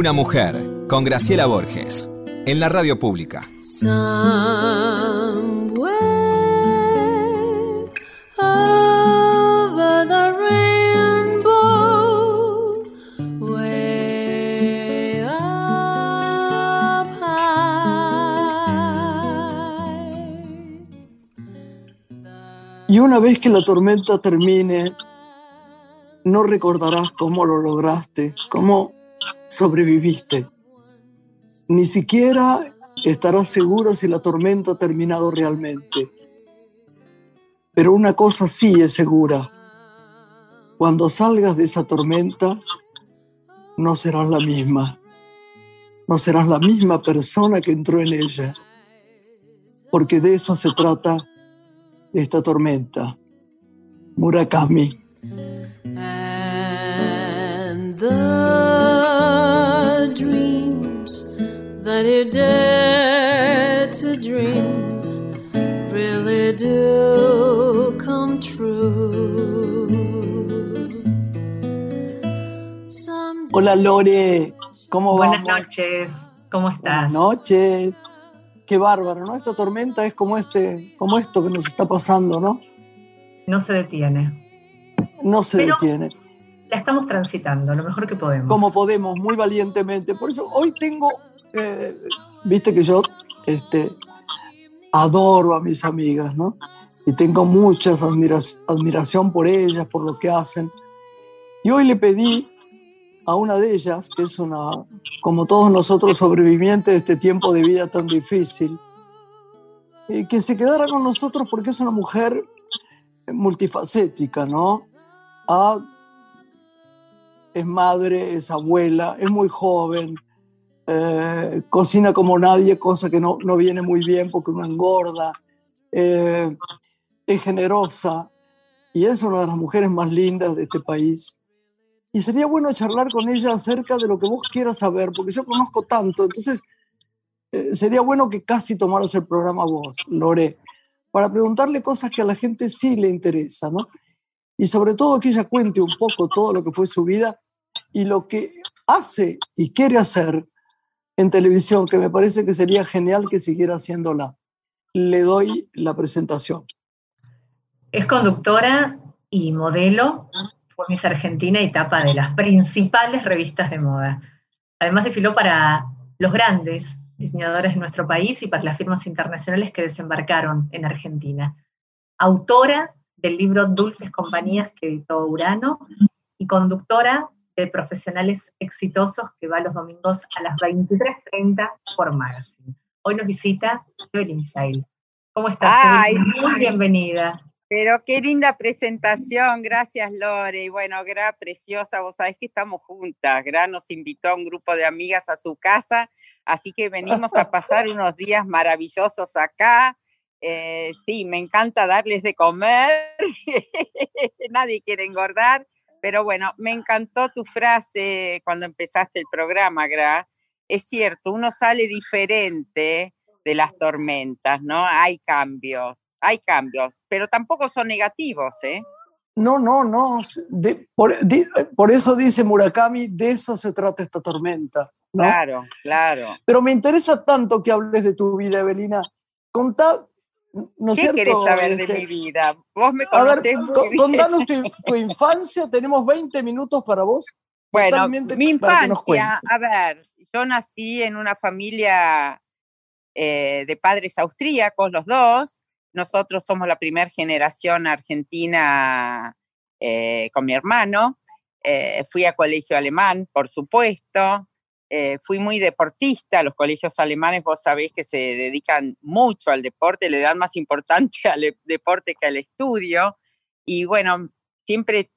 Una mujer, con Graciela Borges, en la radio pública. Y una vez que la tormenta termine, no recordarás cómo lo lograste, cómo sobreviviste. Ni siquiera estarás seguro si la tormenta ha terminado realmente. Pero una cosa sí es segura. Cuando salgas de esa tormenta, no serás la misma. No serás la misma persona que entró en ella. Porque de eso se trata esta tormenta. Murakami. That you dare to dream really do come true. Hola Lore, ¿cómo Buenas noches, ¿cómo estás? Buenas noches qué bárbaro, ¿no? Esta tormenta es como, este, como esto que nos está pasando, ¿no? No se detiene. No se detiene. La estamos transitando, lo mejor que podemos. Como podemos, muy valientemente. Por eso hoy tengo, eh, viste que yo este, adoro a mis amigas, ¿no? Y tengo mucha admiración por ellas, por lo que hacen. Y hoy le pedí a una de ellas, que es una, como todos nosotros, sobreviviente de este tiempo de vida tan difícil, eh, que se quedara con nosotros porque es una mujer multifacética, ¿no? Ah, es madre, es abuela, es muy joven, eh, cocina como nadie, cosa que no, no, viene muy bien porque uno engorda, eh, es generosa. Y es una de las mujeres más lindas de este país. Y sería bueno charlar con ella acerca de lo que vos quieras saber, porque yo conozco tanto, entonces eh, sería bueno que casi tomaras el programa vos, Lore, para preguntarle cosas que a la gente sí le interesa, ¿no? Y sobre todo que ella cuente un poco todo lo que fue su vida y lo que hace y quiere hacer en televisión, que me parece que sería genial que siguiera haciéndola. Le doy la presentación. Es conductora y modelo fue Miss Argentina y tapa de las principales revistas de moda. Además desfiló para los grandes diseñadores de nuestro país y para las firmas internacionales que desembarcaron en Argentina. Autora del libro Dulces Compañías que editó Urano y conductora de Profesionales Exitosos que va los domingos a las 23.30 por Magazine. Hoy nos visita Evelyn Shail. ¿Cómo estás? Muy bienvenida. Pero qué linda presentación, gracias Lore. Y bueno, Gra, preciosa, vos sabés que estamos juntas. Gra nos invitó a un grupo de amigas a su casa, así que venimos a pasar unos días maravillosos acá. Eh, sí, me encanta darles de comer, nadie quiere engordar, pero bueno, me encantó tu frase cuando empezaste el programa, Gra. Es cierto, uno sale diferente de las tormentas, ¿no? Hay cambios hay cambios, pero tampoco son negativos, ¿eh? No, no, no. por, eso dice Murakami, de eso se trata esta tormenta. Claro, claro. Pero me interesa tanto que hables de tu vida, Evelina. Contá, ¿no ¿Qué quieres saber de este, mi vida? Vos me conocés A ver, contanos tu, infancia, tenemos 20 minutos para vos. Bueno, mi infancia, a ver, yo nací en una familia eh, de padres austríacos, los dos, nosotros somos la primera generación argentina eh, con mi hermano. Eh, fui a colegio alemán, por supuesto. Eh, fui muy deportista. Los colegios alemanes, vos sabéis que se dedican mucho al deporte, le dan más importancia al deporte que al estudio. Y bueno, siempre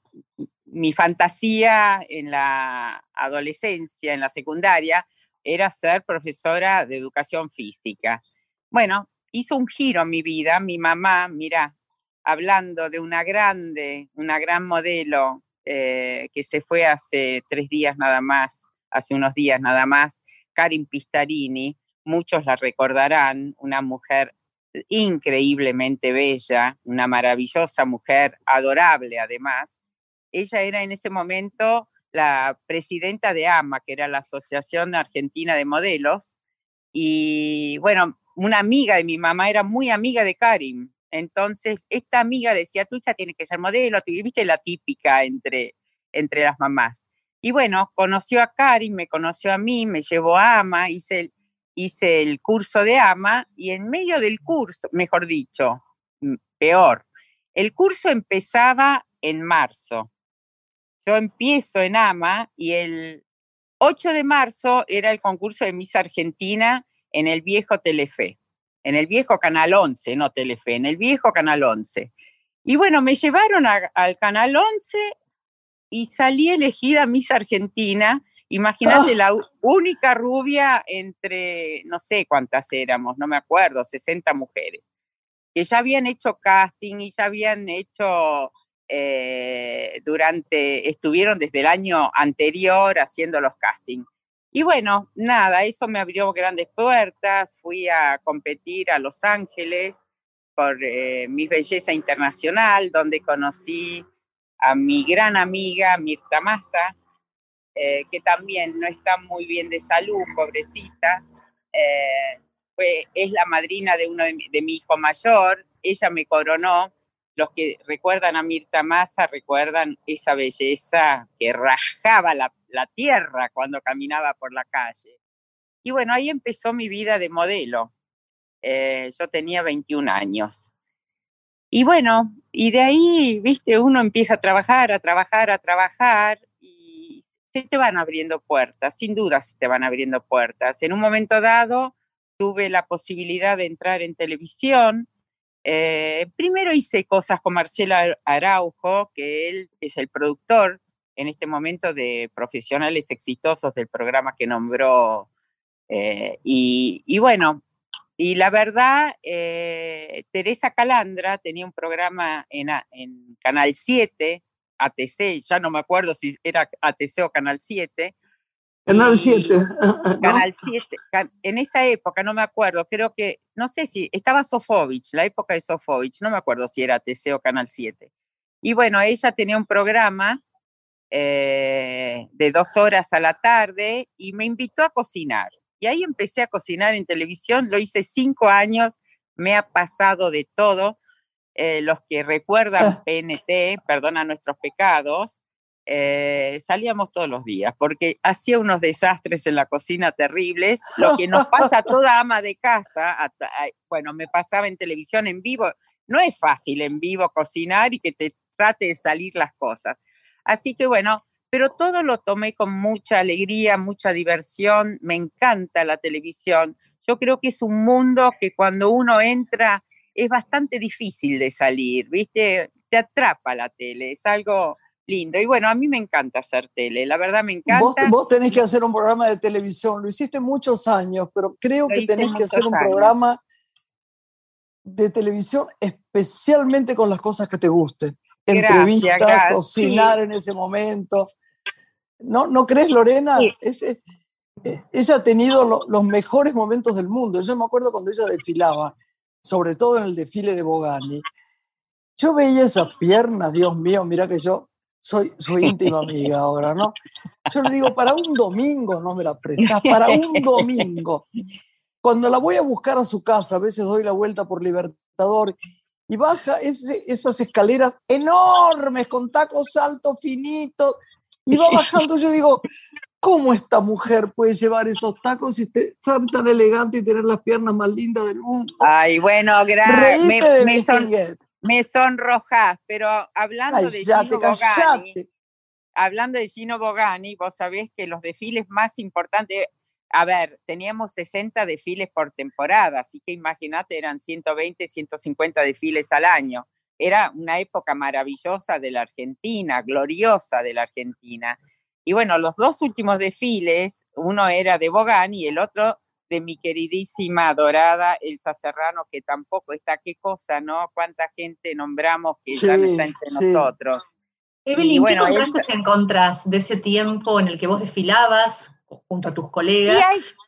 mi fantasía en la adolescencia, en la secundaria, era ser profesora de educación física. Bueno, hizo un giro en mi vida. Mi mamá, mira, hablando de una grande, una gran modelo eh, que se fue hace tres días nada más, hace unos días nada más, Karin Pistarini, muchos la recordarán, una mujer increíblemente bella, una maravillosa mujer, adorable además. Ella era en ese momento la presidenta de AMA, que era la Asociación Argentina de Modelos, y bueno, una amiga de mi mamá era muy amiga de Karim. Entonces, esta amiga decía, tu hija tiene que ser modelo, viste la típica entre, entre las mamás. Y bueno, conoció a Karim, me conoció a mí, me llevó a AMA, hice el, hice el curso de AMA y en medio del curso, mejor dicho, mm, peor, el curso empezaba en marzo. Yo empiezo en AMA y el 8 de marzo era el concurso de Miss Argentina en el viejo Telefe, en el viejo Canal 11, no Telefe, en el viejo Canal 11. Y bueno, me llevaron al Canal 11 y salí elegida Miss Argentina. Imagínate, ¡Ah! la única rubia entre, no sé cuántas éramos, no me acuerdo, 60 mujeres, que ya habían hecho casting y ya habían hecho eh, durante, estuvieron desde el año anterior haciendo los castings. Y bueno, nada, eso me abrió grandes puertas, fui a competir a Los Ángeles por eh, mi belleza internacional, donde conocí a mi gran amiga Mirta Massa, eh, que también no está muy bien de salud, pobrecita. fue, es la madrina de uno de mi, hijo mayor, ella me coronó los que recuerdan a Mirta Massa recuerdan esa belleza que rajaba la, tierra cuando caminaba por la calle. Y bueno, ahí empezó mi vida de modelo. Eh, yo tenía 21 años. Y bueno, y de ahí, viste, uno empieza a trabajar, a trabajar, a trabajar y se te van abriendo puertas, sin duda se te van abriendo puertas. En un momento dado tuve la posibilidad de entrar en televisión, eh, primero hice cosas con Marcelo Araujo, que él es el productor en este momento de profesionales exitosos del programa que nombró. Eh, y, bueno, y la verdad, eh, Teresa Calandra tenía un programa en, en Canal 7, ATC, ya no me acuerdo si era ATC o Canal 7, Canal 7. Canal 7. En esa época, no me acuerdo, creo que, no sé si, estaba Sofovich, la época de Sofovich, no me acuerdo si era TC o Canal 7. Y bueno, ella tenía un programa eh, de dos horas a la tarde y me invitó a cocinar. Y ahí empecé a cocinar en televisión, lo hice cinco años, me ha pasado de todo. Eh, los que recuerdan ah. PNT, perdona nuestros pecados, eh, salíamos todos los días, porque hacía unos desastres en la cocina terribles, lo que nos pasa a toda ama de casa, bueno, me pasaba en televisión en vivo, no es fácil en vivo cocinar y que te trate de salir las cosas. Así que bueno, pero todo lo tomé con mucha alegría, mucha diversión, me encanta la televisión, yo creo que es un mundo que cuando uno entra es bastante difícil de salir, ¿viste? Te atrapa la tele, es algo lindo. Y bueno, a mí me encanta hacer tele, la verdad me encanta. Vos, tenés que hacer un programa de televisión, lo hiciste muchos años, pero creo que tenés que hacer un programa de televisión especialmente con las cosas que te gusten. Entrevista, cocinar en ese momento. ¿No, ¿no crees, Lorena? Eh, ella ha tenido los mejores momentos del mundo. Yo me acuerdo cuando ella desfilaba, sobre todo en el desfile de Bogani. Yo veía esas piernas, Dios mío, mira que yo soy, soy íntima amiga ahora, ¿no? Yo le digo, para un domingo no me la prestas, para un domingo. Cuando la voy a buscar a su casa, a veces doy la vuelta por Libertador y baja esas escaleras enormes con tacos altos, finitos, y va bajando. Yo digo, ¿cómo esta mujer puede llevar esos tacos y ser tan elegante y tener las piernas más lindas del mundo? Ay, bueno, gracias. Me, me, me sonrojas, pero hablando de Gino Bogani, hablando de Gino Bogani, vos sabés que los desfiles más importantes, a ver, teníamos 60 desfiles por temporada, así que imagínate, eran 120, 150 desfiles al año. Era una época maravillosa de la Argentina, gloriosa de la Argentina. Y bueno, los dos últimos desfiles, uno era de Bogani y el otro de mi queridísima, adorada Elsa Serrano, que tampoco está, qué cosa, ¿no? Cuánta gente nombramos que ya no está entre nosotros. Evelyn, bueno, ¿qué contrastes encontrás de ese tiempo en el que vos desfilabas junto a tus colegas,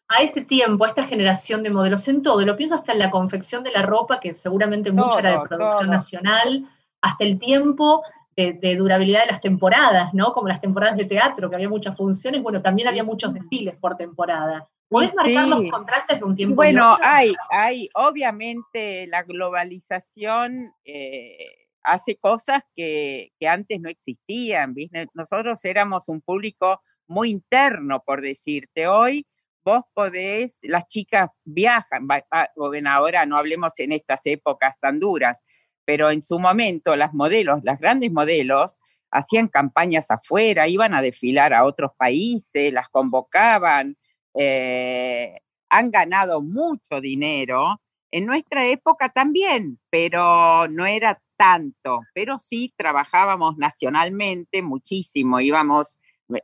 a este tiempo, a esta generación de modelos en todo? Y lo pienso hasta en la confección de la ropa, que seguramente mucha era de producción nacional, hasta el tiempo de, durabilidad de las temporadas, ¿no? Como las temporadas de teatro, que había muchas funciones, bueno, también había muchos desfiles por temporada. ¿Puedes marcar los contrastes de un tiempo? Bueno, hay, hay, obviamente la globalización eh, hace cosas que, que, antes no existían, ¿viste? Nosotros éramos un público muy interno, por decirte. Hoy vos podés, las chicas viajan, bueno, ahora no hablemos en estas épocas tan duras, pero en su momento las modelos, las grandes modelos, hacían campañas afuera, iban a desfilar a otros países, las convocaban, eh, han ganado mucho dinero. En nuestra época también, pero no era tanto, pero sí trabajábamos nacionalmente muchísimo, íbamos,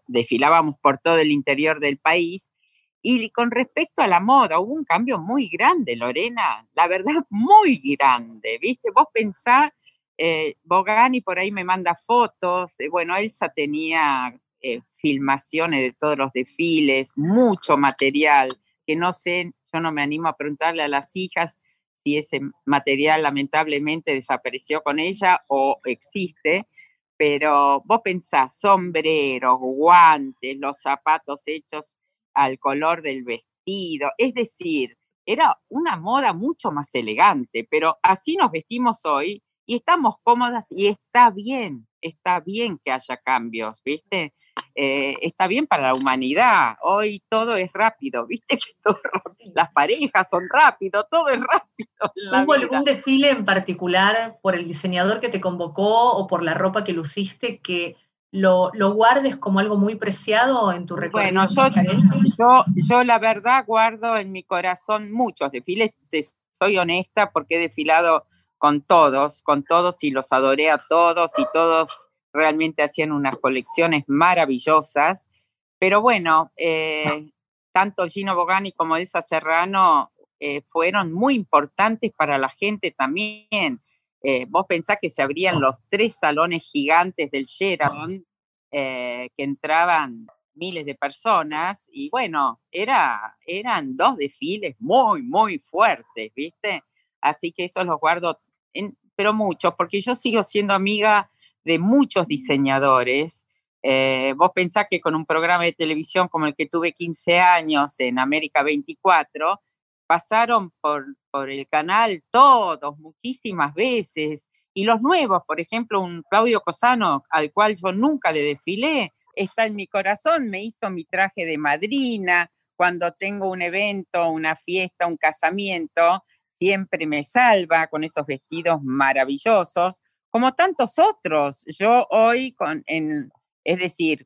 desfilábamos por todo el interior del país y con respecto a la moda, hubo un cambio muy grande, Lorena, la verdad, muy grande, ¿viste? Vos pensás, eh, Bogani por ahí me manda fotos, eh, bueno, Elsa tenía eh, filmaciones de todos los desfiles, mucho material, que no sé, yo no me animo a preguntarle a las hijas si ese material lamentablemente desapareció con ella o existe, pero vos pensás, sombreros, guantes, los zapatos hechos al color del vestido, es decir, era una moda mucho más elegante, pero así nos vestimos hoy y estamos cómodas y está bien, está bien que haya cambios, ¿viste? Eh, está bien para la humanidad. Hoy todo es rápido, ¿viste? Que las parejas son rápido, todo es rápido. ¿Hubo algún desfile en particular por el diseñador que te convocó o por la ropa que luciste que lo, guardes como algo muy preciado en tu recuerdo? Bueno, yo, la verdad guardo en mi corazón muchos desfiles, soy honesta porque he desfilado con todos, con todos y los adoré a todos y todos realmente hacían unas colecciones maravillosas. Pero bueno, eh, tanto Gino Bogani como Elsa Serrano eh, fueron muy importantes para la gente también. Eh, vos pensás que se abrían los tres salones gigantes del Sheraton, eh, que entraban miles de personas, y bueno, era, eran dos desfiles muy, muy fuertes, ¿viste? Así que eso los guardo, pero muchos, porque yo sigo siendo amiga de muchos diseñadores. Eh, vos pensás que con un programa de televisión como el que tuve 15 años en América 24, pasaron por, por el canal todos, muchísimas veces. Y los nuevos, por ejemplo, un Claudio Cosano, al cual yo nunca le desfilé, está en mi corazón, me hizo mi traje de madrina, cuando tengo un evento, una fiesta, un casamiento, siempre me salva con esos vestidos maravillosos, como tantos otros. Yo hoy, con, en, es decir,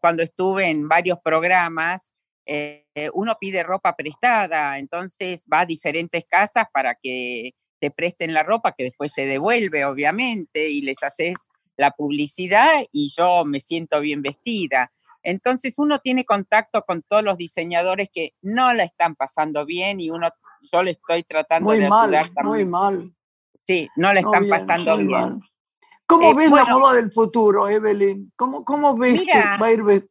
cuando estuve en varios programas, eh, uno pide ropa prestada, entonces va a diferentes casas para que te presten la ropa que después se devuelve, obviamente, y les haces la publicidad y yo me siento bien vestida. Entonces uno tiene contacto con todos los diseñadores que no la están pasando bien y uno, yo le estoy tratando de ayudar Muy mal. Sí, no la están pasando bien. ¿Cómo eh, ves la moda del futuro, Evelyn? ¿Cómo, cómo ves que va a ir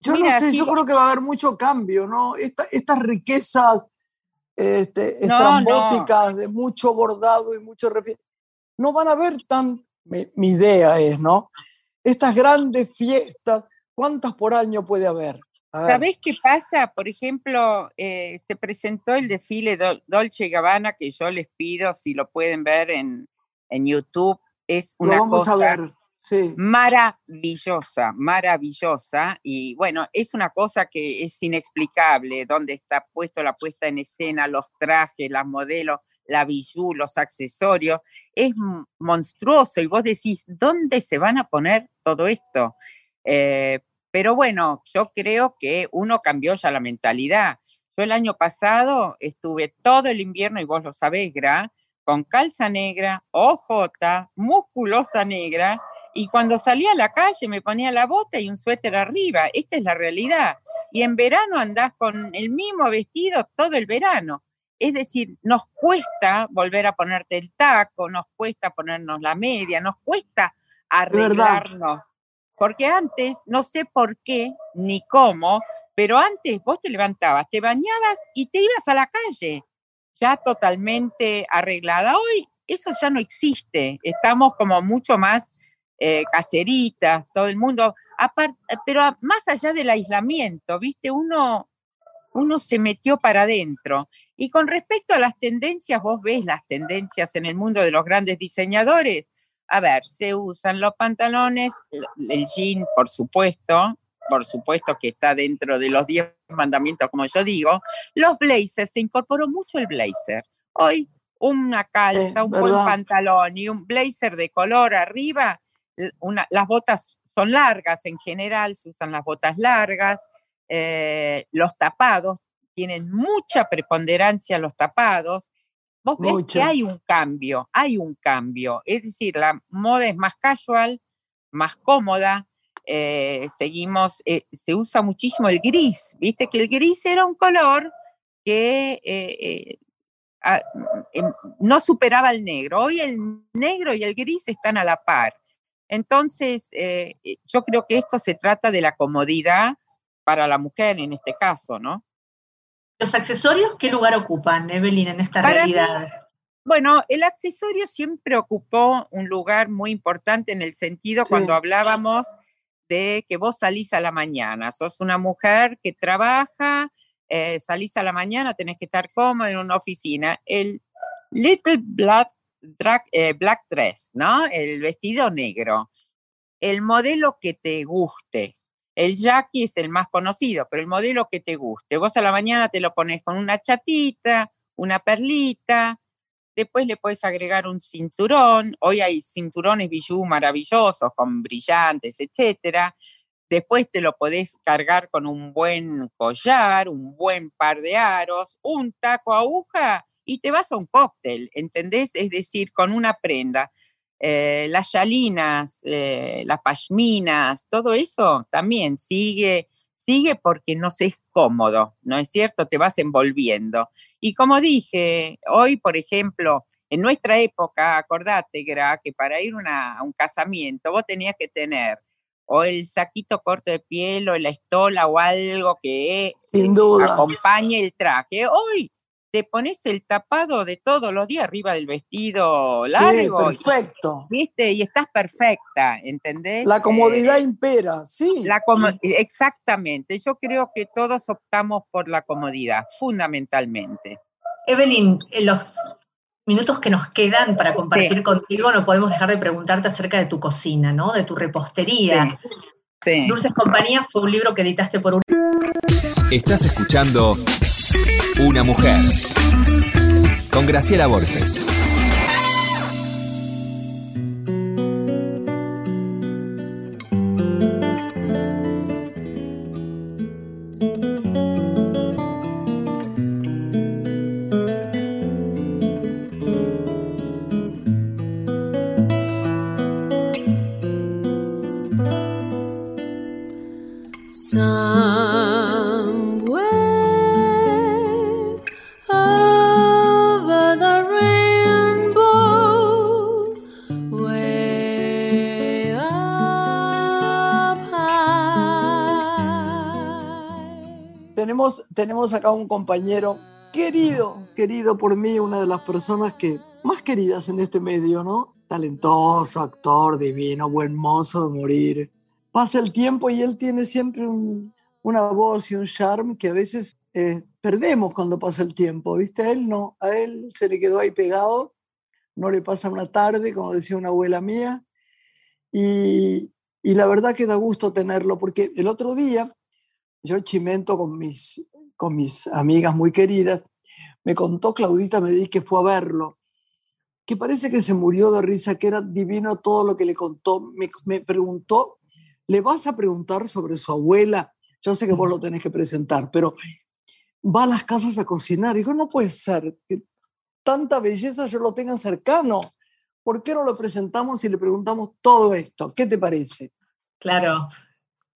yo no sé, yo creo que va a haber mucho cambio, ¿no? estas riquezas este, estrambóticas de mucho bordado y mucho no van a haber tan, mi, idea es, ¿no? Estas grandes fiestas, ¿cuántas por año puede haber? ¿Sabés qué pasa? Por ejemplo, eh, se presentó el desfile Dolce Gabbana, que yo les pido, si lo pueden ver en, en YouTube, es una cosa... A ver Maravillosa, maravillosa. Y bueno, es una cosa que es inexplicable, dónde está puesto la puesta en escena, los trajes, las modelos, la bijú, los accesorios. Es monstruoso y vos decís, ¿dónde se van a poner todo esto? Eh, pero bueno, yo creo que uno cambió ya la mentalidad. Yo el año pasado estuve todo el invierno, y vos lo sabés, Gra, con calza negra, OJ, musculosa negra, y cuando salía a la calle me ponía la bota y un suéter arriba. Esta es la realidad. Y en verano andás con el mismo vestido todo el verano. Es decir, nos cuesta volver a ponerte el taco, nos cuesta ponernos la media, nos cuesta arreglarnos. Porque antes, no sé por qué ni cómo, pero antes vos te levantabas, te bañabas y te ibas a la calle, ya totalmente arreglada. Hoy eso ya no existe, estamos como mucho más eh, caseritas, todo el mundo, pero más allá del aislamiento, ¿viste? Uno, uno se metió para adentro. Y con respecto a las tendencias, vos ves las tendencias en el mundo de los grandes diseñadores. A ver, se usan los pantalones, el jean, por supuesto, por supuesto que está dentro de los 10 mandamientos, como yo digo. Los blazers, se incorporó mucho el blazer. Hoy una calza, un buen pantalón y un blazer de color arriba, las botas son largas en general, se usan las botas largas, eh, los tapados, tienen mucha preponderancia los tapados. Vos ves que hay un cambio, hay un cambio. Es decir, la moda es más casual, más cómoda. Eh, seguimos, eh, se usa muchísimo el gris. Viste que el gris era un color que em, no superaba el negro. Hoy el negro y el gris están a la par. Entonces, eh, yo creo que esto se trata de la comodidad para la mujer en este caso, ¿no? ¿Los accesorios qué lugar ocupan, Evelyn, en esta realidad? bueno, el accesorio siempre ocupó un lugar muy importante en el sentido cuando hablábamos de que vos salís a la mañana, sos una mujer que trabaja, eh, salís a la mañana, tenés que estar cómoda en una oficina. El Little Black, eh, black Dress, ¿no? El vestido negro. El modelo que te guste, el Jackie es el más conocido, pero el modelo que te guste. Vos a la mañana te lo pones con una chatita, una perlita, después le puedes agregar un cinturón. Hoy hay cinturones bijú maravillosos con brillantes, etcétera. Después te lo podés cargar con un buen collar, un buen par de aros, un taco aguja y te vas a un cóctel, ¿entendés? Es decir, con una prenda. Eh, las yalinas, eh, las pashminas, todo eso también sigue, sigue porque no se es cómodo, ¿no es cierto? Te vas envolviendo. Y como dije, hoy, por ejemplo, en nuestra época, acordate, Gra, que para ir a un casamiento vos tenías que tener o el saquito corto de piel o la estola o algo que acompañe el traje. Hoy te pones el tapado de todos los días arriba del vestido largo. perfecto. Y, ¿Viste? Y estás perfecta, ¿entendés? La comodidad eh, impera, sí. La exactamente. Yo creo que todos optamos por la comodidad, fundamentalmente. Evelyn, en los minutos que nos quedan para compartir contigo, no podemos dejar de preguntarte acerca de tu cocina, ¿no? De tu repostería. Sí. Dulces Compañía fue un libro que editaste por un... Estás escuchando una mujer. Con Graciela Borges. Tenemos acá un compañero querido, querido por mí, una de las personas que más queridas en este medio, ¿no? Talentoso, actor, divino, buen mozo de morir. Pasa el tiempo y él tiene siempre una voz y un charme que a veces eh, perdemos cuando pasa el tiempo, ¿viste? A él no, a él se le quedó ahí pegado, no le pasa una tarde, como decía una abuela mía, y la verdad que da gusto tenerlo, porque el otro día yo chimento con mis con mis amigas muy queridas, me contó Claudita Medí que fue a verlo, que parece que se murió de risa, que era divino todo lo que le contó. Me, me preguntó, ¿le vas a preguntar sobre su abuela? Yo sé que vos lo tenés que presentar, pero va a las casas a cocinar. Dijo, no puede ser que tanta belleza yo lo tenga cercano. ¿Por qué no lo presentamos y le preguntamos todo esto? ¿Qué te parece? Claro,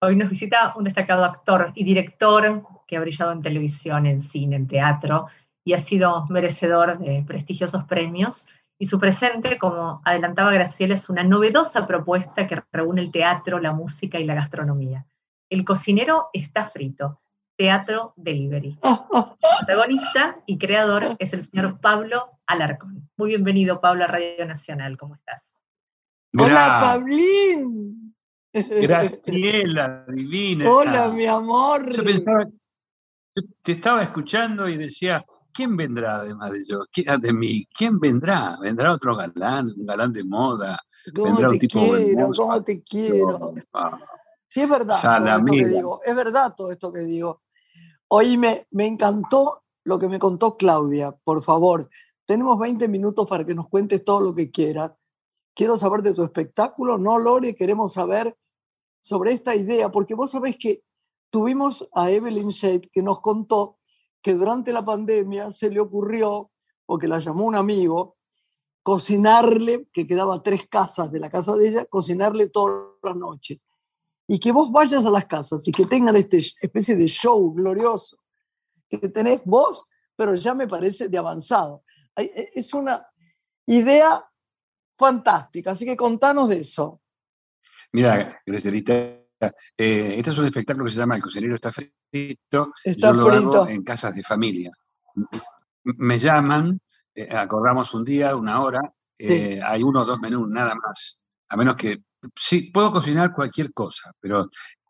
Hoy nos visita un destacado actor y director que ha brillado en televisión, en cine, en teatro y ha sido merecedor de prestigiosos premios. Y su presente, como adelantaba Graciela, es una novedosa propuesta que reúne el teatro, la música y la gastronomía. El cocinero está frito, Teatro Delivery. protagonista y creador es el señor Pablo Alarcón. Muy bienvenido, Pablo, a Radio Nacional. ¿Cómo estás? Hola, Pablín. Graciela, divina. Hola, mi amor. Yo pensaba, te estaba escuchando y decía, ¿quién vendrá además de yo? Ah, de mí? ¿Quién vendrá? ¿Vendrá otro galán, un galán de moda? ¿Cómo ¿Vendrá te un tipo quiero? ¿Cómo te quiero? Sí, es verdad todo esto que digo. Es verdad todo esto que digo. Hoy me, me encantó lo que me contó Claudia. Por favor, tenemos 20 minutos para que nos cuentes todo lo que quieras. Quiero saber de tu espectáculo, ¿no, Lore? Queremos saber sobre esta idea, porque vos sabés que tuvimos a Evelyn Shade que nos contó que durante la pandemia se le ocurrió, porque la llamó un amigo, cocinarle, que quedaba tres casas de la casa de ella, cocinarle todas las noches. Y que vos vayas a las casas y que tengan esta especie de show glorioso que tenés vos, pero ya me parece de avanzado. E, es una idea fantástica, así que contanos de eso. Mira, Grecerita, eh, este es un espectáculo que se llama El cocinero está frito. Está frito. en casas de familia. Me llaman, eh, acordamos un día, una hora, eh, hay uno o dos menús, nada más. A menos que, sí, puedo cocinar cualquier cosa, pero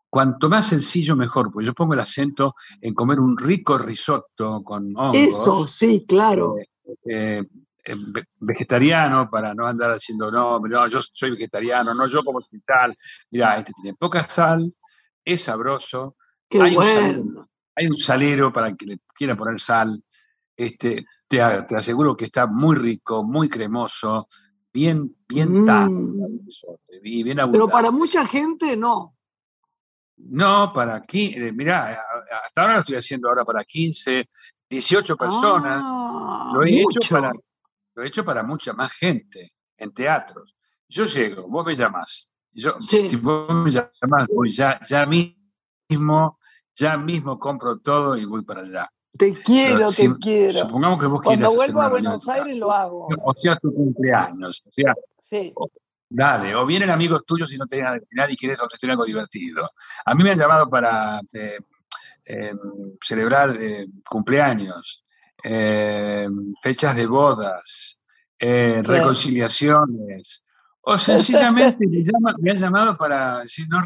cuanto más sencillo mejor, pues yo pongo el acento en comer un rico risotto con hongos. Eso, sí, claro. Eh, vegetariano para no andar haciendo, no, no, yo soy vegetariano, no, yo como sin sal. Mira, este tiene poca sal, es sabroso. hay, un salero, hay, un salero, para que le quiera poner sal. Este, te, te aseguro que está muy rico, muy cremoso, bien, bien mm. bien Pero para mucha gente no. No, para aquí, eh, mira, hasta ahora lo estoy haciendo ahora para 15, 18 personas. Ah, lo he hecho para lo he hecho para mucha más gente en teatros. Yo llego, vos me llamás. Yo, Si vos me llamás, voy ya, ya mismo, ya mismo compro todo y voy para allá. Te quiero, te quiero. Supongamos que vos Cuando vuelvo a Buenos Aires lo hago. O sea, tu cumpleaños. O sea, sí. Dale, o vienen amigos tuyos y no te dejan al final y quieres ofrecer algo divertido. A mí me han llamado para eh, em, celebrar eh, cumpleaños, em, fechas de bodas, eh, reconciliaciones, o sencillamente me, han llamado para decir, nos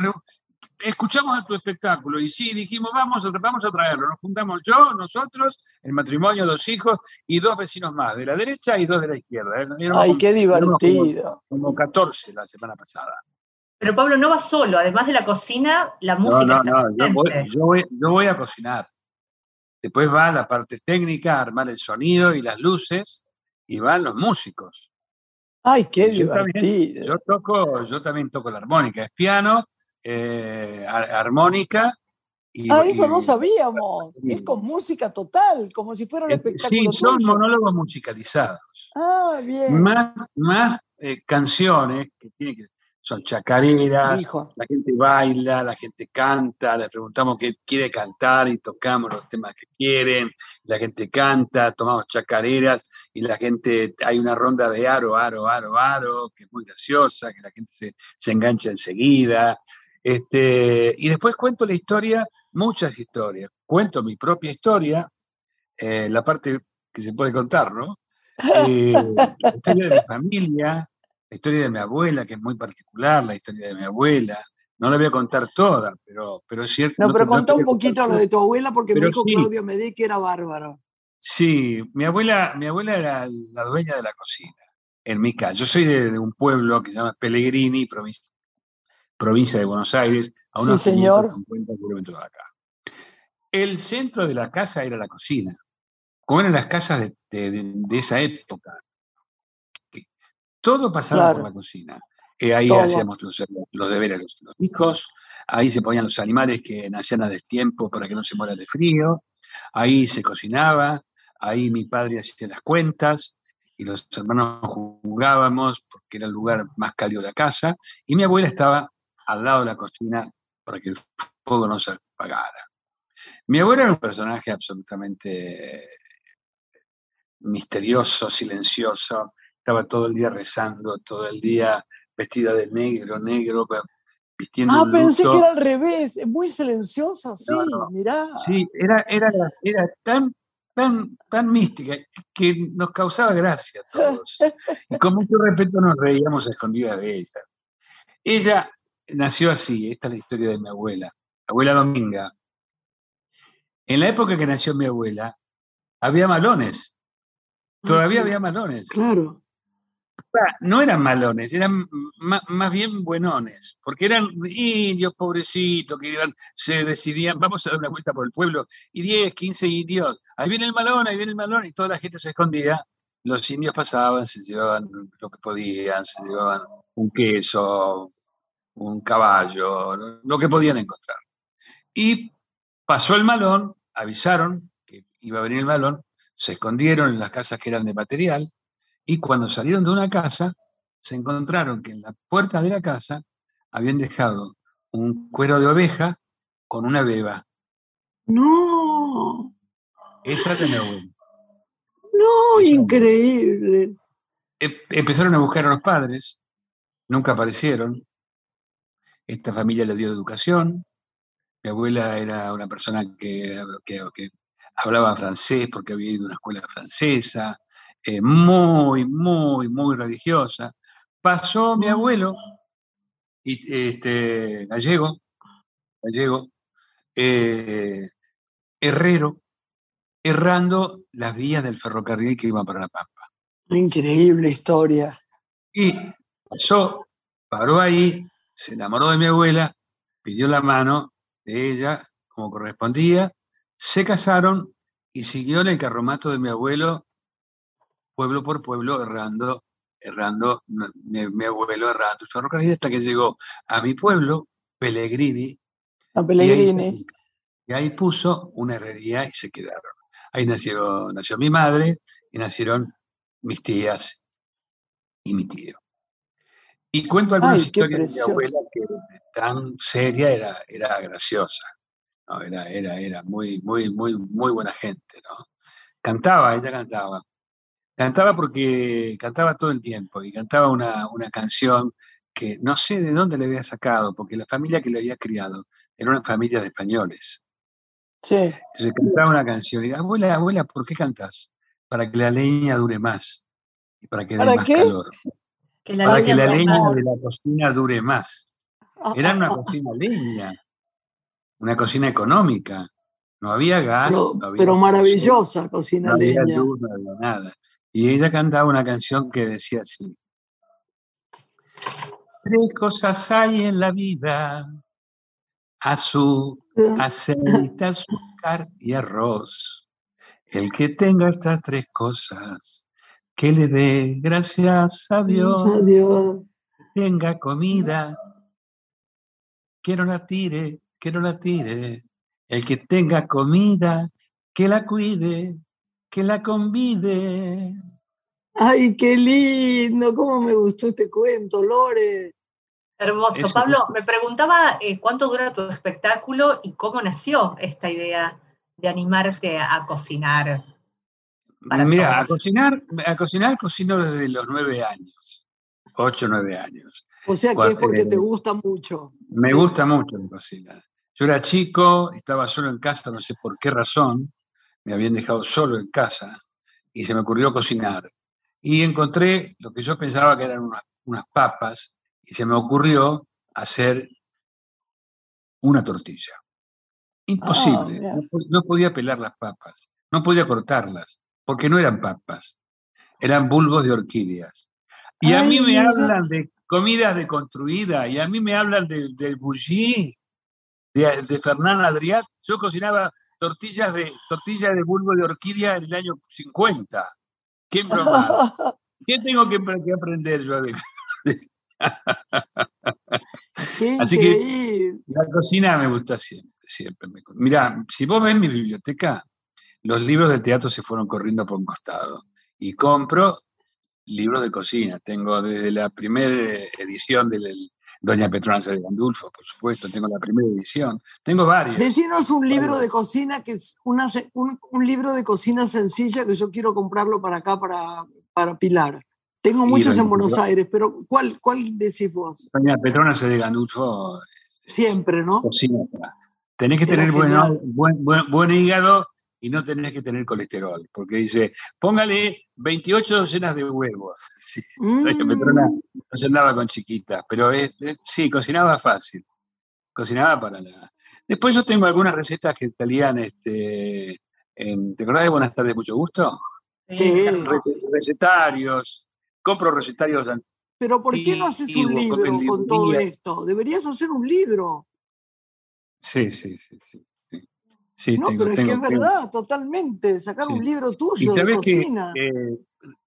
escuchamos a tu espectáculo y sí, dijimos, vamos a, vamos a traerlo. Nos juntamos yo, nosotros, el matrimonio, dos hijos y dos vecinos más, de la derecha y dos de la izquierda. ¿eh? Ay, qué divertido. Como, 14 la semana pasada. Pero Pablo no va solo, además de la cocina, la música. No, no, no, yo voy, yo, voy, a cocinar. Después va la parte técnica, armar el sonido y las luces, y van los músicos. Ay, qué divertido. yo toco, yo también toco la armónica, es piano, eh, armónica. Y, ah, eso no sabíamos. es con música total, como si fuera un espectáculo. Sí, son monólogos musicalizados. Ah, bien. Más, más eh, canciones que tienen que son chacareras, la gente baila, la gente canta, le preguntamos qué quiere cantar y tocamos los temas que quieren, la gente canta, tomamos chacareras y la gente, hay una ronda de aro, aro, aro, aro, que es muy graciosa, que la gente se, se engancha enseguida. Este, y después cuento la historia, muchas historias. Cuento mi propia historia, eh, la parte que se puede contar, ¿no? Eh, la historia de mi familia, la historia de mi abuela, que es muy particular, la historia de mi abuela. No la voy a contar toda, pero, pero es cierto. No, pero contá un poquito lo de tu abuela porque me dijo Claudio Medí que era bárbaro. Sí, mi abuela, mi abuela era la dueña de la cocina, en mi casa. Yo soy de, de un pueblo que se llama Pellegrini, provincia, provincia de Buenos Aires, a unos sí, señor. kilómetros de acá. El centro de la casa era la cocina, como eran las casas de, esa época. Todo pasaba por la cocina. Eh, ahí hacíamos los, deberes de los, hijos, ahí se ponían los animales que nacían a destiempo para que no se mueran de frío, ahí se cocinaba, ahí mi padre hacía las cuentas, y los hermanos jugábamos porque era el lugar más cálido de la casa, y mi abuela estaba al lado de la cocina para que el fuego no se apagara. Mi abuela era un personaje absolutamente misterioso, silencioso, estaba todo el día rezando, todo el día vestida de negro, negro, vistiendo Ah, pensé que era al revés, muy silenciosa, sí, mirá. Sí, era, era, era tan tan, tan mística que nos causaba gracia a todos. Y con mucho respeto nos reíamos a escondidas de ella. Ella nació así, esta es la historia de mi abuela, abuela Dominga. En la época que nació mi abuela, había malones. Todavía había malones. Claro no eran malones, eran más, bien buenones, porque eran indios pobrecitos que iban, se decidían, vamos a dar una vuelta por el pueblo, y 10, 15 indios, ahí viene el malón, ahí viene el malón, y toda la gente se escondía. Los indios pasaban, se llevaban lo que podían, se llevaban un queso, un caballo, lo que podían encontrar. Y pasó el malón, avisaron que iba a venir el malón, se escondieron en las casas que eran de material, y cuando salieron de una casa, se encontraron que en la puerta de la casa habían dejado un cuero de oveja con una beba. No. Esa tenía bueno. No, increíble. Em, empezaron a buscar a los padres, nunca aparecieron. Esta familia le dio educación. Mi abuela era una persona que, que hablaba francés porque había ido a una escuela francesa. Eh, muy, muy, muy religiosa. Pasó mi abuelo, y, este, gallego, gallego, eh, herrero, errando las vías del ferrocarril que iban para La Pampa. Increíble historia. Y pasó, paró ahí, se enamoró de mi abuela, pidió la mano de ella como correspondía, se casaron y siguió en el carromato de mi abuelo pueblo por pueblo, errando, errando, mi, abuelo errando ferrocarril hasta que llegó a mi pueblo, Pellegrini. A Pellegrini. Y ahí, puso una herrería y se quedaron. Ahí nació, nació mi madre y nacieron mis tías y mi tío. Y cuento algunas historias de mi abuela que tan seria era, era graciosa. ¿no? Era, era, era muy, muy, muy, muy buena gente, ¿no? Cantaba, ella cantaba. Cantaba porque cantaba todo el tiempo y cantaba una, canción que no sé de dónde le había sacado, porque la familia que le había criado era una familia de españoles. Sí. Entonces cantaba una canción y abuela, abuela, ¿por qué cantas? Para que la leña dure más y para que dé más calor. para que la leña de la cocina dure más. Era una cocina leña, una cocina económica. No había gas. Pero, maravillosa cocina no leña. Luz, no había nada. Y ella cantaba una canción que decía así. Tres cosas hay en la vida, azul, aceite, azúcar y arroz. El que tenga estas tres cosas, que le dé gracias a Dios. Dios. Tenga comida, que no la tire, que no la tire. El que tenga comida, que la cuide, que la convide. Ay, qué lindo, cómo me gustó este cuento, Lore. Hermoso. Pablo, me preguntaba eh, cuánto dura tu espectáculo y cómo nació esta idea de animarte a, cocinar. Mira, a cocinar, a cocinar cocino desde los nueve años, ocho, nueve años. O sea que es porque te gusta mucho. Me gusta mucho la cocina. Yo era chico, estaba solo en casa, no sé por qué razón, me habían dejado solo en casa y se me ocurrió cocinar. Y encontré lo que yo pensaba que eran unas, papas y se me ocurrió hacer una tortilla. Imposible. Ah, no, podía pelar las papas, no podía cortarlas, porque no eran papas, eran bulbos de orquídeas. Y a mí me hablan de comida deconstruida, y a mí me hablan del de bougie, de, de Fernán Adrián. Yo cocinaba tortillas de, tortillas de bulbo de orquídea en el año 50. ¿Qué ¿Qué tengo que, aprender yo de... Así que la cocina me gusta siempre, siempre. Mira, si vos ves mi biblioteca, los libros de teatro se fueron corriendo por un costado. Y compro libros de cocina. Tengo desde la primera edición del Doña Petronza de Gandulfo, por supuesto, tengo la primera edición. Tengo varios. Decinos un libro de cocina que es una, un, libro de cocina sencilla que yo quiero comprarlo para acá, para, para Pilar. Tengo muchos en Buenos Aires, pero ¿cuál, cuál decís vos? Doña Petronza de Gandulfo. Siempre, ¿no? Cocina. Tenés que tener buen, buen, buen, hígado y no tenés que tener colesterol, porque dice, póngale 28 docenas de huevos. Sí, mm. no se andaba con chiquitas, pero sí, cocinaba fácil, cocinaba para nada. Después yo tengo algunas recetas que salían, este, ¿te acordás de Buenas tardes, mucho gusto? Sí. Recetarios, compro recetarios. Pero ¿por qué no haces un libro con todo esto? Deberías hacer un libro. Sí, sí, sí, sí no, pero es que es verdad, totalmente. Sacar un libro tuyo de cocina. eh,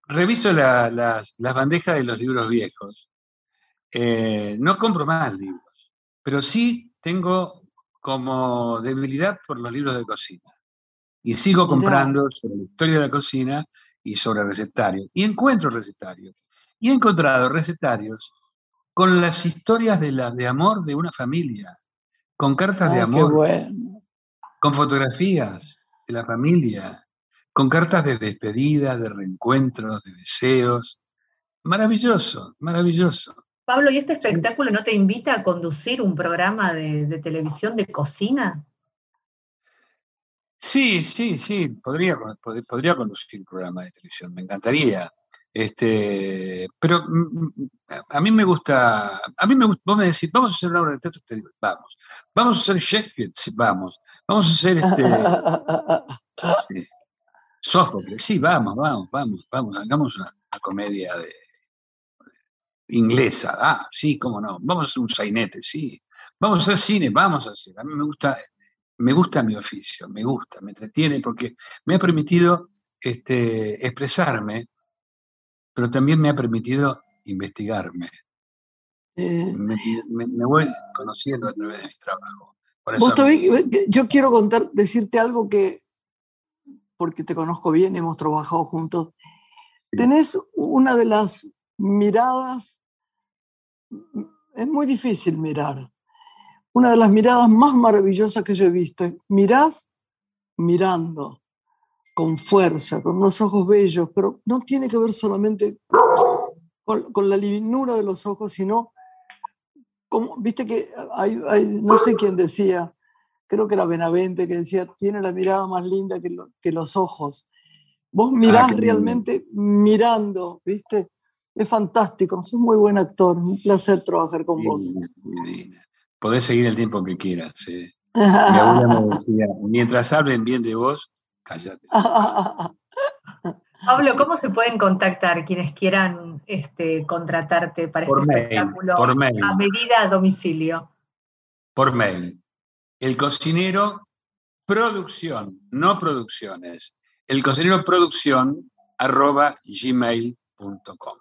reviso las bandejas de los libros viejos. Eh, no compro más libros, pero sí tengo como debilidad por los libros de cocina. Y sigo comprando sobre la historia de la cocina y sobre recetarios. Y encuentro recetarios. Y he encontrado recetarios con las historias de, la, de amor de una familia, con cartas de amor. Qué bueno con fotografías de la familia, con cartas de despedida, de reencuentros, de deseos. Maravilloso, maravilloso. Pablo, ¿y este espectáculo no te invita a conducir un programa de, televisión de cocina? Sí, sí, sí, podría, podría conducir un programa de televisión, me encantaría. Este, pero mm, mm, a mí me gusta, a mí me gusta, vos me decís, vamos a hacer una obra de teatro, te digo, vamos. Vamos a hacer Shakespeare, sí, vamos. Vamos a hacer este. Sófocles, sí, vamos, vamos, vamos, vamos, hagamos una, comedia de, inglesa, ah, sí, cómo no, vamos a hacer un sainete, sí, vamos a hacer cine, vamos a hacer. A mí me gusta, me gusta mi oficio, me gusta, me entretiene porque me ha permitido este, expresarme, pero también me ha permitido investigarme. Eh. Me, me, voy conociendo a través de mi trabajo. Vos yo quiero contar, decirte algo que, porque te conozco bien, hemos trabajado juntos. Tenés una de las miradas, es muy difícil mirar, una de las miradas más maravillosas que yo he visto. Mirás mirando, con fuerza, con unos ojos bellos, pero no tiene que ver solamente con, con la livinura de los ojos, sino viste que hay, no sé quién decía, creo que era Benavente, que decía, tiene la mirada más linda que, que los ojos. Vos mirás ah, realmente mirando, ¿viste? Es fantástico, sos muy buen actor, un placer trabajar con vos. Podés seguir el tiempo que quieras. Mi abuela me decía, mientras hablen bien de vos, cállate. Pablo, ¿cómo se pueden contactar quienes quieran este, contratarte para este espectáculo a medida a domicilio? Por mail. El cocinero producción, no producciones. El cocinero producción arroba gmail.com.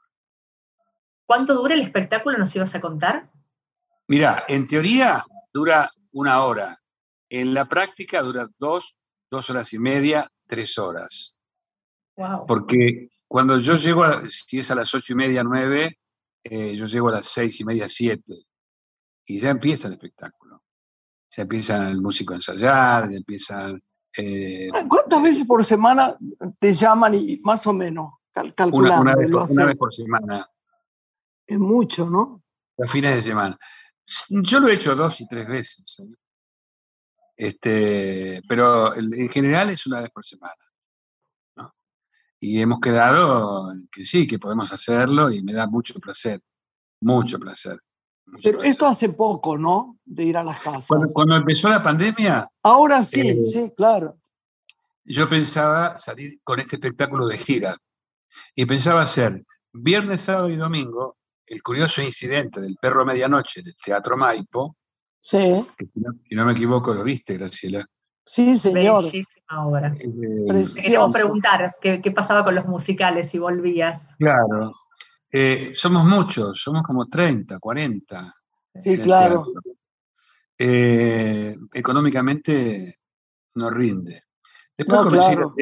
¿Cuánto dura el espectáculo? ¿Nos ibas a contar? Mira, en teoría dura una hora. En la práctica dura dos, dos horas y media, tres horas. Porque cuando yo llego, si es a las ocho y media, nueve, eh, yo llego a las seis y media, siete. Y ya empieza el espectáculo. Ya empieza el músico a ensayar, ya empiezan... Eh, ¿Cuántas veces por semana te llaman y más o menos calculando? Una, vez, por semana. Es mucho, ¿no? Los fines de semana. Yo lo he hecho dos y tres veces. ¿eh? Este, pero en general es una vez por semana y hemos quedado que sí, que podemos hacerlo y me da mucho placer, mucho placer. Pero esto hace poco, ¿no? De ir a las casas. Cuando, empezó la pandemia. Ahora sí, eh, sí, claro. Yo pensaba salir con este espectáculo de gira y pensaba hacer viernes, sábado y domingo el curioso incidente del perro medianoche del Teatro Maipo. Sí. si no me equivoco, lo viste, Graciela. Sí, señor. Bellísima obra. Eh, queríamos preguntar qué, pasaba con los musicales si volvías. Claro. Eh, somos muchos, somos como 30, 40. Sí, claro. Eh, económicamente no rinde. Después no,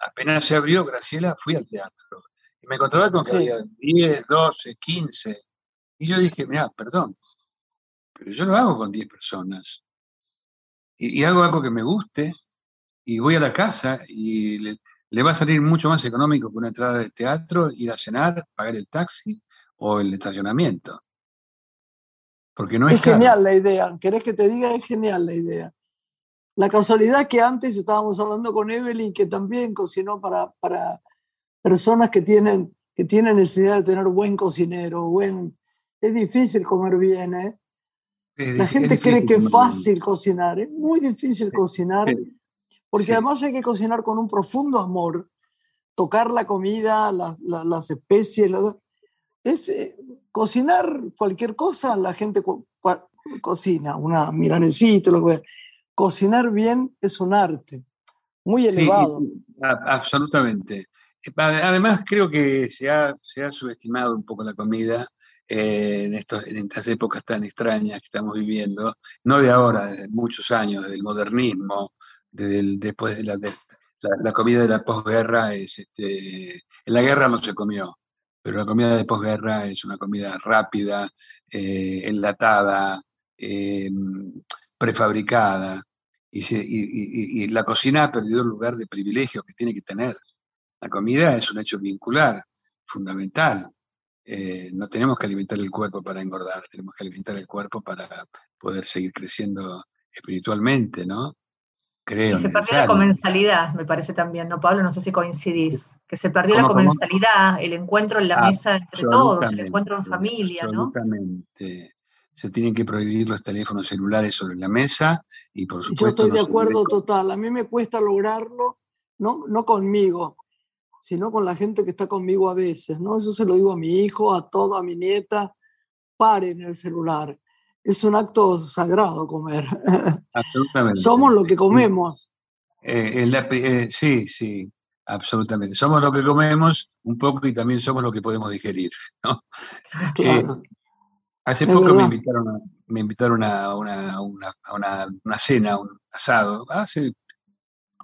apenas se abrió Graciela, fui al teatro. Y me encontraba con que había 10, 12, 15. Y yo dije, mira, perdón, pero yo lo hago con 10 personas y, hago algo que me guste y voy a la casa y le, va a salir mucho más económico que una entrada de teatro, ir a cenar, pagar el taxi o el estacionamiento. Porque no es, es genial la idea. ¿Querés que te diga? Es genial la idea. La casualidad que antes estábamos hablando con Evelyn, que también cocinó para, para personas que tienen, que tienen necesidad de tener buen cocinero, buen... Es difícil comer bien, ¿eh? La gente cree que es fácil cocinar, es muy difícil cocinar, porque además hay que cocinar con un profundo amor, tocar la comida, las especies, es eh, cocinar cualquier cosa, la gente cocina, una milanecita, lo que Cocinar bien es un arte muy elevado. absolutamente. Además, creo que se ha, se ha subestimado un poco la comida eh, en, estos, en estas épocas tan extrañas que estamos viviendo, no de ahora, de muchos años, desde el modernismo, desde después de la, la, comida de la posguerra, es, este, en la guerra no se comió, pero la comida de posguerra es una comida rápida, eh, enlatada, eh, prefabricada, y, y, la cocina ha perdido el lugar de privilegio que tiene que tener. La comida es un hecho vincular, fundamental. Eh, no tenemos que alimentar el cuerpo para engordar, tenemos que alimentar el cuerpo para poder seguir creciendo espiritualmente, ¿no? Creo. Y se perdió la comensalidad, me parece también, ¿no, Pablo? No sé si coincidís. Que se perdió la comensalidad, el encuentro en la mesa entre todos, el encuentro en familia, ¿no? Absolutamente. Se tienen que prohibir los teléfonos celulares sobre la mesa y por supuesto. Yo estoy de acuerdo total. A mí me cuesta lograrlo, no, no conmigo, sino con la gente que está conmigo a veces, ¿no? Eso se lo digo a mi hijo, a todo, a mi nieta, paren el celular. Es un acto sagrado comer. Absolutamente. Somos lo que comemos. Eh, eh, sí, sí, absolutamente. Somos lo que comemos un poco y también somos lo que podemos digerir, ¿no? Eh, hace poco me invitaron, a, me invitaron a una, una, una, una cena, un asado, hace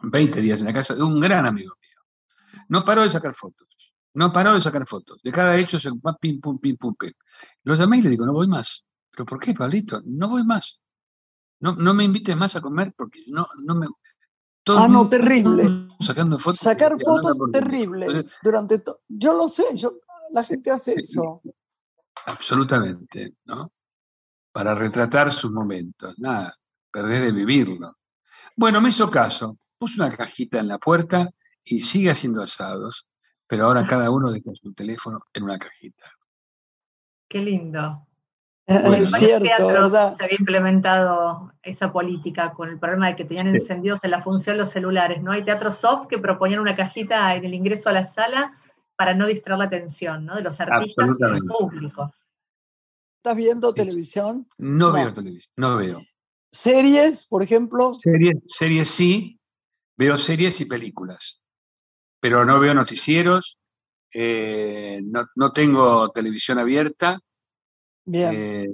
20 días en la casa de un gran amigo no paró de sacar fotos. No paró de sacar fotos. De cada hecho se va pim, pum, pim, pum, pim. Lo llamé y le digo, no voy más. ¿Pero por qué, Pablito? No voy más. No, no me invites más a comer porque no, no me... ah, no, terrible. Sacando fotos. Sacar fotos terribles. Durante yo lo sé, yo, la gente hace eso. Absolutamente, ¿no? Para retratar sus momentos. Nada, perdés de vivirlo. Bueno, me hizo caso. Puse una cajita en la puerta y sigue haciendo asados, pero ahora cada uno deja su teléfono en una cajita. Qué lindo. es cierto, ¿verdad? Se había implementado esa política con el problema de que tenían encendidos en la función los celulares. ¿no? Hay teatros soft que proponían una cajita en el ingreso a la sala para no distraer la atención ¿no? de los artistas y del público. ¿Estás viendo televisión? No, veo televisión, no veo. ¿Series, por ejemplo? Series, series sí, veo series y películas pero no veo noticieros, eh, no, tengo televisión abierta. Eh,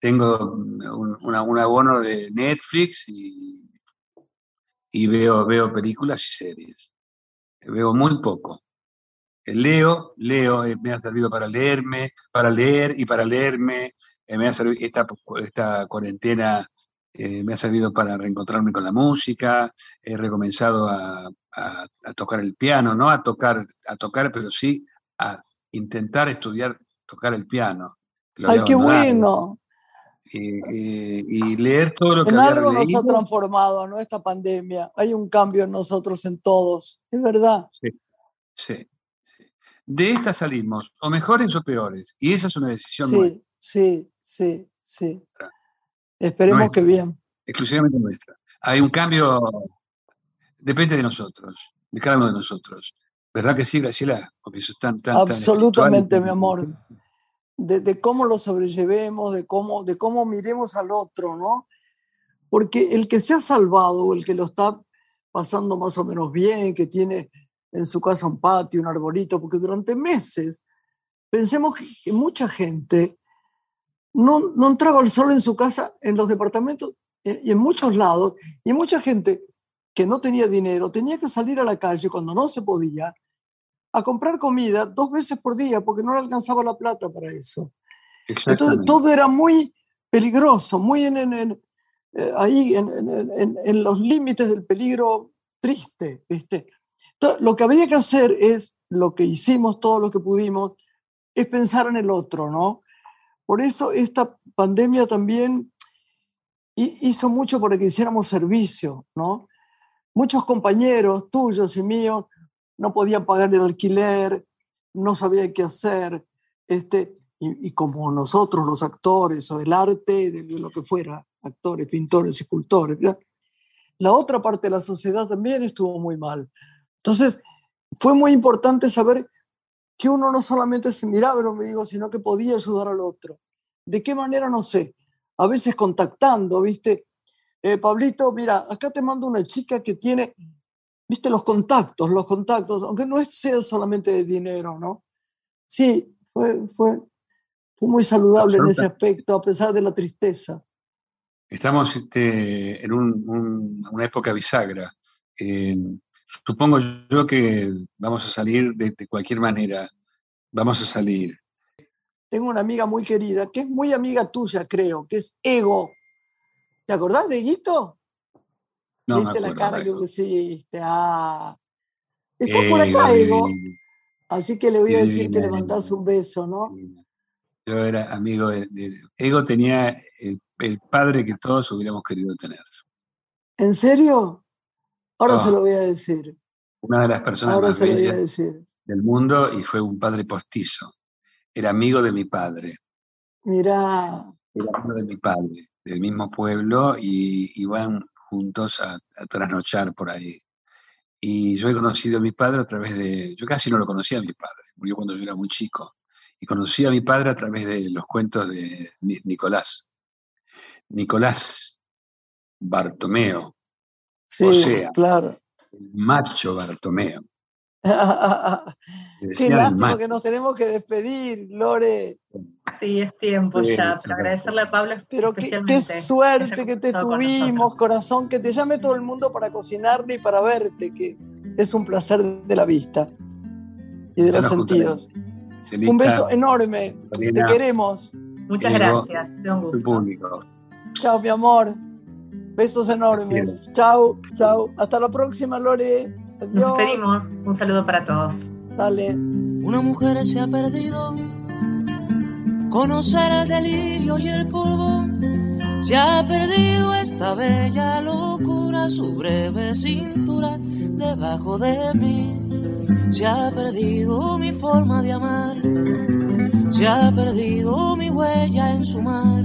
tengo un, abono de Netflix y, veo, veo películas y series. Veo muy poco. Leo, leo, eh, me ha servido para leerme, para leer y para leerme. me ha servido esta, esta cuarentena eh, me ha servido para reencontrarme con la música, he recomenzado a, tocar el piano, no a tocar, a tocar, pero sí a intentar estudiar, tocar el piano. ¡Ay, qué bueno! Y, leer todo lo que en había algo nos ha transformado, ¿no? Esta pandemia. Hay un cambio en nosotros, en todos. Es verdad. Sí, sí. De esta salimos, o mejores o peores. Y esa es una decisión sí, Sí, sí, sí. Esperemos que bien. Exclusivamente nuestra. Hay un cambio, depende de nosotros, de cada uno de nosotros. ¿Verdad que sí, Graciela? Porque eso es tan, tan Absolutamente, mi amor. De, cómo lo sobrellevemos, de cómo, de cómo miremos al otro, ¿no? Porque el que se ha salvado, el que lo está pasando más o menos bien, que tiene en su casa un patio, un arbolito, porque durante meses pensemos que mucha gente no, no entraba el sol en su casa, en los departamentos eh, y en muchos lados, y mucha gente que no tenía dinero tenía que salir a la calle cuando no se podía a comprar comida dos veces por día porque no le alcanzaba la plata para eso. Entonces todo era muy peligroso, muy en, en, eh, ahí en, en, los límites del peligro triste. ¿viste? Entonces, lo que habría que hacer es, lo que hicimos, todo lo que pudimos, es pensar en el otro, ¿no? Por eso esta pandemia también hizo mucho para que hiciéramos servicio, ¿no? Muchos compañeros tuyos y míos no podían pagar el alquiler, no sabían qué hacer, este, y, como nosotros los actores o el arte, de lo que fuera, actores, pintores, escultores, la otra parte de la sociedad también estuvo muy mal. Entonces, fue muy importante saber que uno no solamente se miraba me digo, sino que podía ayudar al otro. ¿De qué manera? No sé. A veces contactando, ¿viste? Eh, Pablito, mira, acá te mando una chica que tiene, ¿viste? Los contactos, los contactos, aunque no sea solamente de dinero, ¿no? Sí, fue, fue, fue muy saludable en ese aspecto, a pesar de la tristeza. Estamos este, en una época bisagra. Supongo yo que vamos a salir de, cualquier manera. Vamos a salir. Tengo una amiga muy querida, que es muy amiga tuya, creo, que es Ego. ¿Te acordás de Guito? No ¿Viste la cara que pusiste? Ah. Está por acá, Ego. Así que le voy a decir que le mandas un beso, ¿no? Yo era amigo de, Ego, tenía el, padre que todos hubiéramos querido tener. ¿En serio? Ahora se lo voy a decir. Una de las personas más bellas del mundo y fue un padre postizo. Era amigo de mi padre. Mirá. Era amigo de mi padre, del mismo pueblo, y iban juntos a, a trasnochar por ahí. Y yo he conocido a mi padre a través de. Yo casi no lo conocía a mi padre, murió cuando yo era muy chico y conocí a mi padre a través de los cuentos de Nicolás. Nicolás Bartomeo. Sí, o sea, claro. El macho Bartomeo. Qué lástima que nos tenemos que despedir, Lore. Sí, es tiempo ya, para agradecerle a Pablo. Pero qué, qué, suerte que te tuvimos, corazón, que te llame todo el mundo para cocinarle y para verte, que es un placer de la vista y de los sentidos un beso enorme. Te queremos. Muchas gracias. Un Público. Chao, mi amor. Besos enormes. Chao, chao. Hasta la próxima, Lore. Adiós. Nos despedimos. Un saludo para todos. Dale. Una mujer se ha perdido. Conocer el delirio y el polvo. Se ha perdido esta bella locura, su breve cintura debajo de mí se ha perdido mi forma de amar, se ha perdido mi huella en su mar.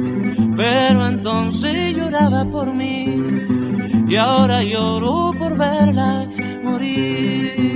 Pero entonces lloraba por mí y ahora lloro por verla morir.